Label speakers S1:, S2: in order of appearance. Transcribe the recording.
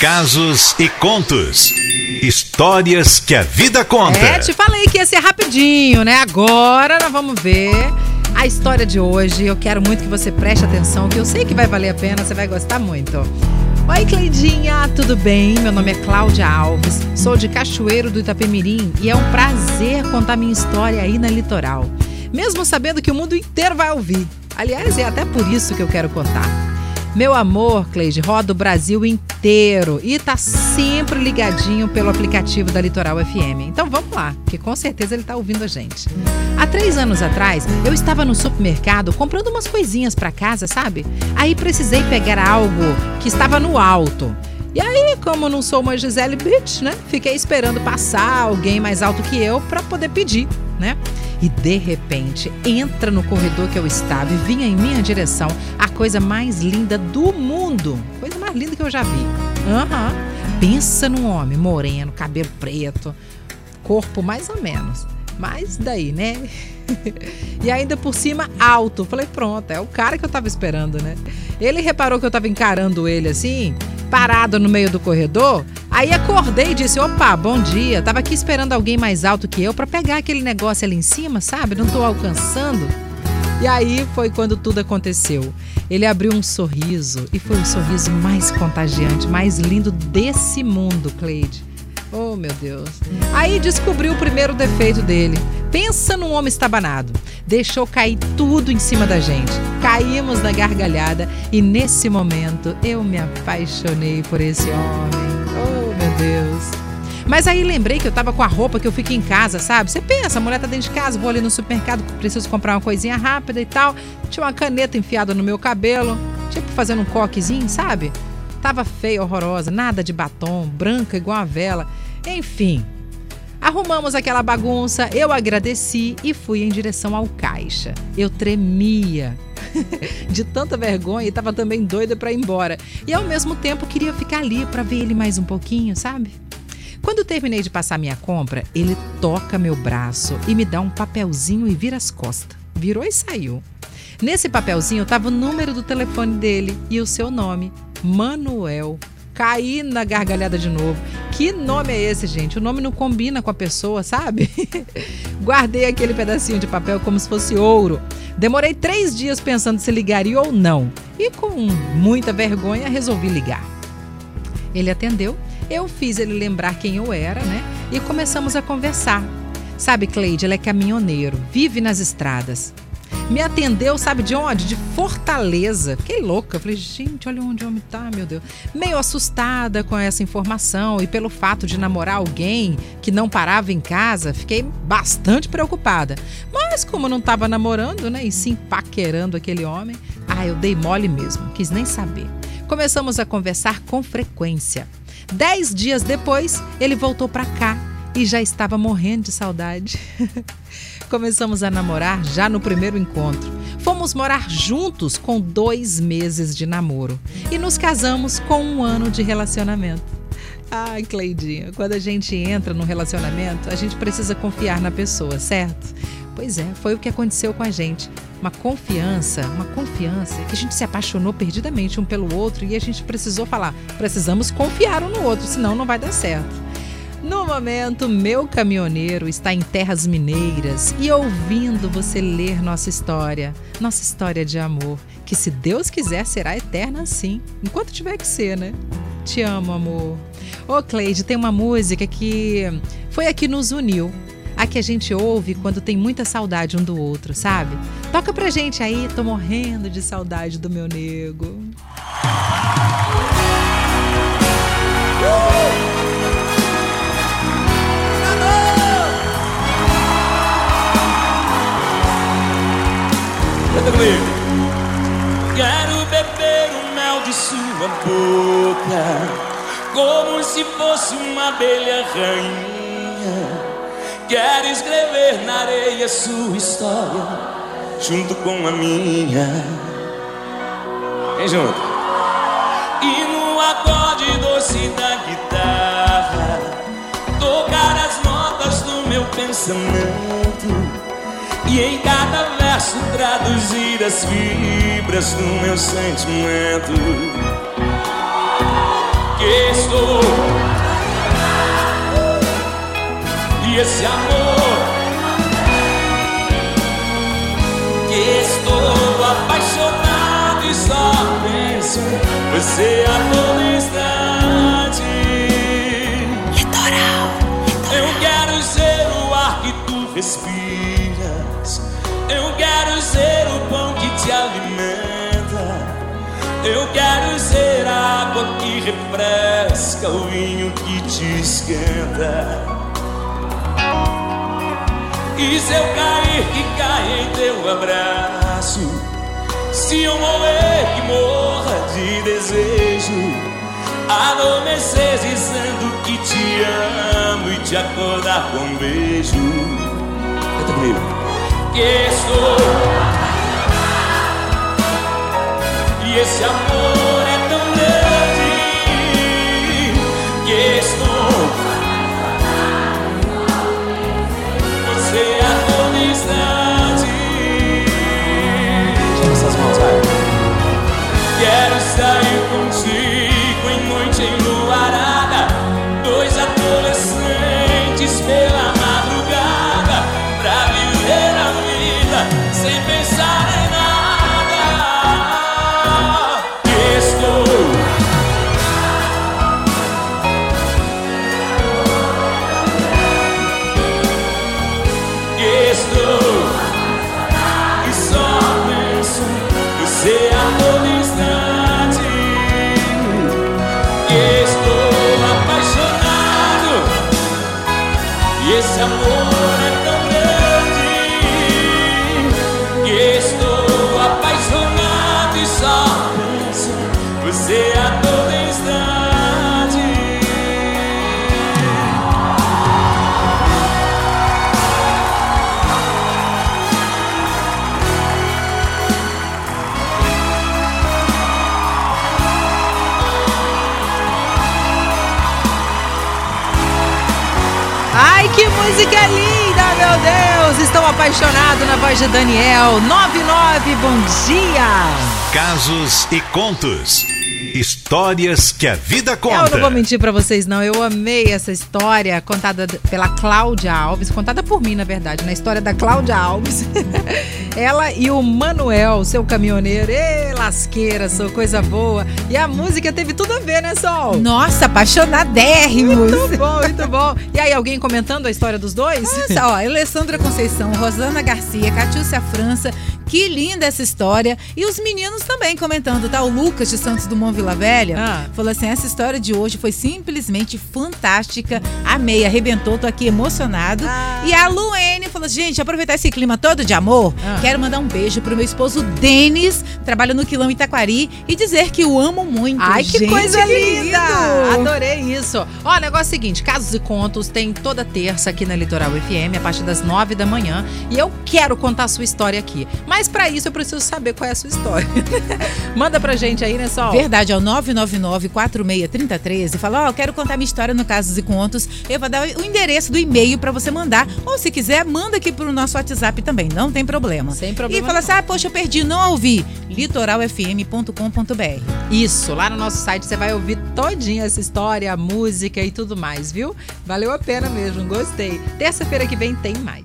S1: Casos e contos. Histórias que a vida conta.
S2: É, te falei que ia ser rapidinho, né? Agora nós vamos ver a história de hoje. Eu quero muito que você preste atenção, que eu sei que vai valer a pena, você vai gostar muito. Oi, Cleidinha, tudo bem? Meu nome é Cláudia Alves, sou de Cachoeiro do Itapemirim e é um prazer contar minha história aí na litoral. Mesmo sabendo que o mundo inteiro vai ouvir. Aliás, é até por isso que eu quero contar. Meu amor, Cleide, roda o Brasil inteiro e tá sempre ligadinho pelo aplicativo da Litoral FM. Então vamos lá, que com certeza ele tá ouvindo a gente. Há três anos atrás, eu estava no supermercado comprando umas coisinhas para casa, sabe? Aí precisei pegar algo que estava no alto. E aí, como não sou uma Gisele Bitch, né? Fiquei esperando passar alguém mais alto que eu para poder pedir, né? E de repente entra no corredor que eu estava e vinha em minha direção a coisa mais linda do mundo. Coisa mais linda que eu já vi. Uhum. Pensa num homem moreno, cabelo preto, corpo mais ou menos. Mas daí, né? e ainda por cima alto. Falei, pronto, é o cara que eu tava esperando, né? Ele reparou que eu tava encarando ele assim, parado no meio do corredor. Aí acordei e disse: opa, bom dia. Tava aqui esperando alguém mais alto que eu para pegar aquele negócio ali em cima, sabe? Não tô alcançando. E aí foi quando tudo aconteceu. Ele abriu um sorriso e foi o sorriso mais contagiante, mais lindo desse mundo, Cleide. Oh, meu Deus. Aí descobriu o primeiro defeito dele. Pensa num homem estabanado. Deixou cair tudo em cima da gente. Caímos na gargalhada e nesse momento eu me apaixonei por esse homem. Deus. Mas aí lembrei que eu tava com a roupa que eu fico em casa, sabe? Você pensa, a mulher tá dentro de casa, vou ali no supermercado, preciso comprar uma coisinha rápida e tal. Tinha uma caneta enfiada no meu cabelo, tipo fazendo um coquezinho, sabe? Tava feia, horrorosa, nada de batom, branca igual a vela. Enfim, Arrumamos aquela bagunça, eu agradeci e fui em direção ao caixa. Eu tremia de tanta vergonha e estava também doida para ir embora. E ao mesmo tempo queria ficar ali para ver ele mais um pouquinho, sabe? Quando terminei de passar minha compra, ele toca meu braço e me dá um papelzinho e vira as costas. Virou e saiu. Nesse papelzinho estava o número do telefone dele e o seu nome, Manuel caí na gargalhada de novo. Que nome é esse, gente? O nome não combina com a pessoa, sabe? Guardei aquele pedacinho de papel como se fosse ouro. Demorei três dias pensando se ligaria ou não. E com muita vergonha resolvi ligar. Ele atendeu, eu fiz ele lembrar quem eu era, né? E começamos a conversar. Sabe, Cleide, ele é caminhoneiro, vive nas estradas me atendeu, sabe de onde? De Fortaleza. Fiquei louca. Falei, gente, olha onde o homem tá, meu Deus. Meio assustada com essa informação e pelo fato de namorar alguém que não parava em casa, fiquei bastante preocupada. Mas como não estava namorando, né, e sim paquerando aquele homem, ah, eu dei mole mesmo, quis nem saber. Começamos a conversar com frequência. Dez dias depois, ele voltou para cá e já estava morrendo de saudade. Começamos a namorar já no primeiro encontro. Fomos morar juntos com dois meses de namoro e nos casamos com um ano de relacionamento. Ai, Cleidinha, quando a gente entra no relacionamento, a gente precisa confiar na pessoa, certo? Pois é, foi o que aconteceu com a gente. Uma confiança, uma confiança que a gente se apaixonou perdidamente um pelo outro e a gente precisou falar: precisamos confiar um no outro, senão não vai dar certo. No momento, meu caminhoneiro está em terras mineiras e ouvindo você ler nossa história, nossa história de amor, que se Deus quiser será eterna sim, enquanto tiver que ser, né? Te amo, amor. Ô, Cleide, tem uma música que foi a que nos uniu. A que a gente ouve quando tem muita saudade um do outro, sabe? Toca pra gente aí, tô morrendo de saudade do meu nego.
S3: Canta comigo. Quero beber o mel de sua boca, como se fosse uma abelha rainha. Quero escrever na areia sua história, junto com a minha. Vem junto. E no acorde doce da guitarra, tocar as notas do meu pensamento. E em cada verso traduzir as fibras do meu sentimento que estou. E esse amor que estou apaixonado e só penso você a todo instante.
S4: Litoral.
S3: Eu quero ser o ar que tu respiras. Eu quero ser a água que refresca, o vinho que te esquenta. E se eu cair, que caia em teu abraço. Se eu morrer, que morra de desejo. Adormecer dizendo que te amo e te acordar com um beijo. Canta comigo. Que estou. E esse amor é tão grande. Que estou. Você a todo instante. Essas mãos, vai. Quero sair você a todo instante. Estou apaixonado e esse amor
S2: Música linda, meu Deus! Estou apaixonado na voz de Daniel. 99, bom dia!
S1: Casos e contos. Histórias que a vida conta.
S2: Eu não vou mentir pra vocês, não. Eu amei essa história contada pela Cláudia Alves, contada por mim, na verdade, na história da Cláudia Alves. Ela e o Manuel, seu caminhoneiro. Ê, lasqueira, sou coisa boa. E a música teve tudo a ver, né, Sol?
S4: Nossa, apaixonadérrimos.
S2: Muito bom, muito bom. E aí, alguém comentando a história dos dois?
S4: Nossa, ó, Alessandra Conceição, Rosana Garcia, Catiúcia França, que linda essa história. E os meninos também comentando, tá? O Lucas de Santos Dumont Vila Velha
S2: Ah.
S4: falou assim: essa história de hoje foi simplesmente fantástica. Amei, arrebentou, tô aqui emocionado.
S2: Ah.
S4: E a Luene falou: gente, aproveitar esse clima todo de amor,
S2: Ah.
S4: quero mandar um beijo pro meu esposo Denis, trabalha no Quilão Itaquari, e dizer que o amo muito.
S2: Ai, que
S4: Gente,
S2: coisa
S4: que
S2: linda! Adorei isso. Ó, o negócio é o seguinte: Casos e Contos tem toda terça aqui na Litoral FM, a partir das nove da manhã. E eu quero contar a sua história aqui. Mas pra isso eu preciso saber qual é a sua história. Manda pra gente aí, né, Sol?
S4: Verdade, é o 999-463013. Fala, ó, eu quero contar minha história no Casos e Contos. Eu vou dar o endereço do e-mail pra você mandar. Ou se quiser, manda aqui pro nosso WhatsApp também, não tem problema.
S2: Sem
S4: E
S2: problema
S4: fala assim, ah, poxa, eu perdi, não ouvi. litoralfm.com.br
S2: Isso, lá no nosso site você vai ouvir todinha essa história, a música e tudo mais, viu? Valeu a pena mesmo, gostei. Terça-feira que vem tem mais.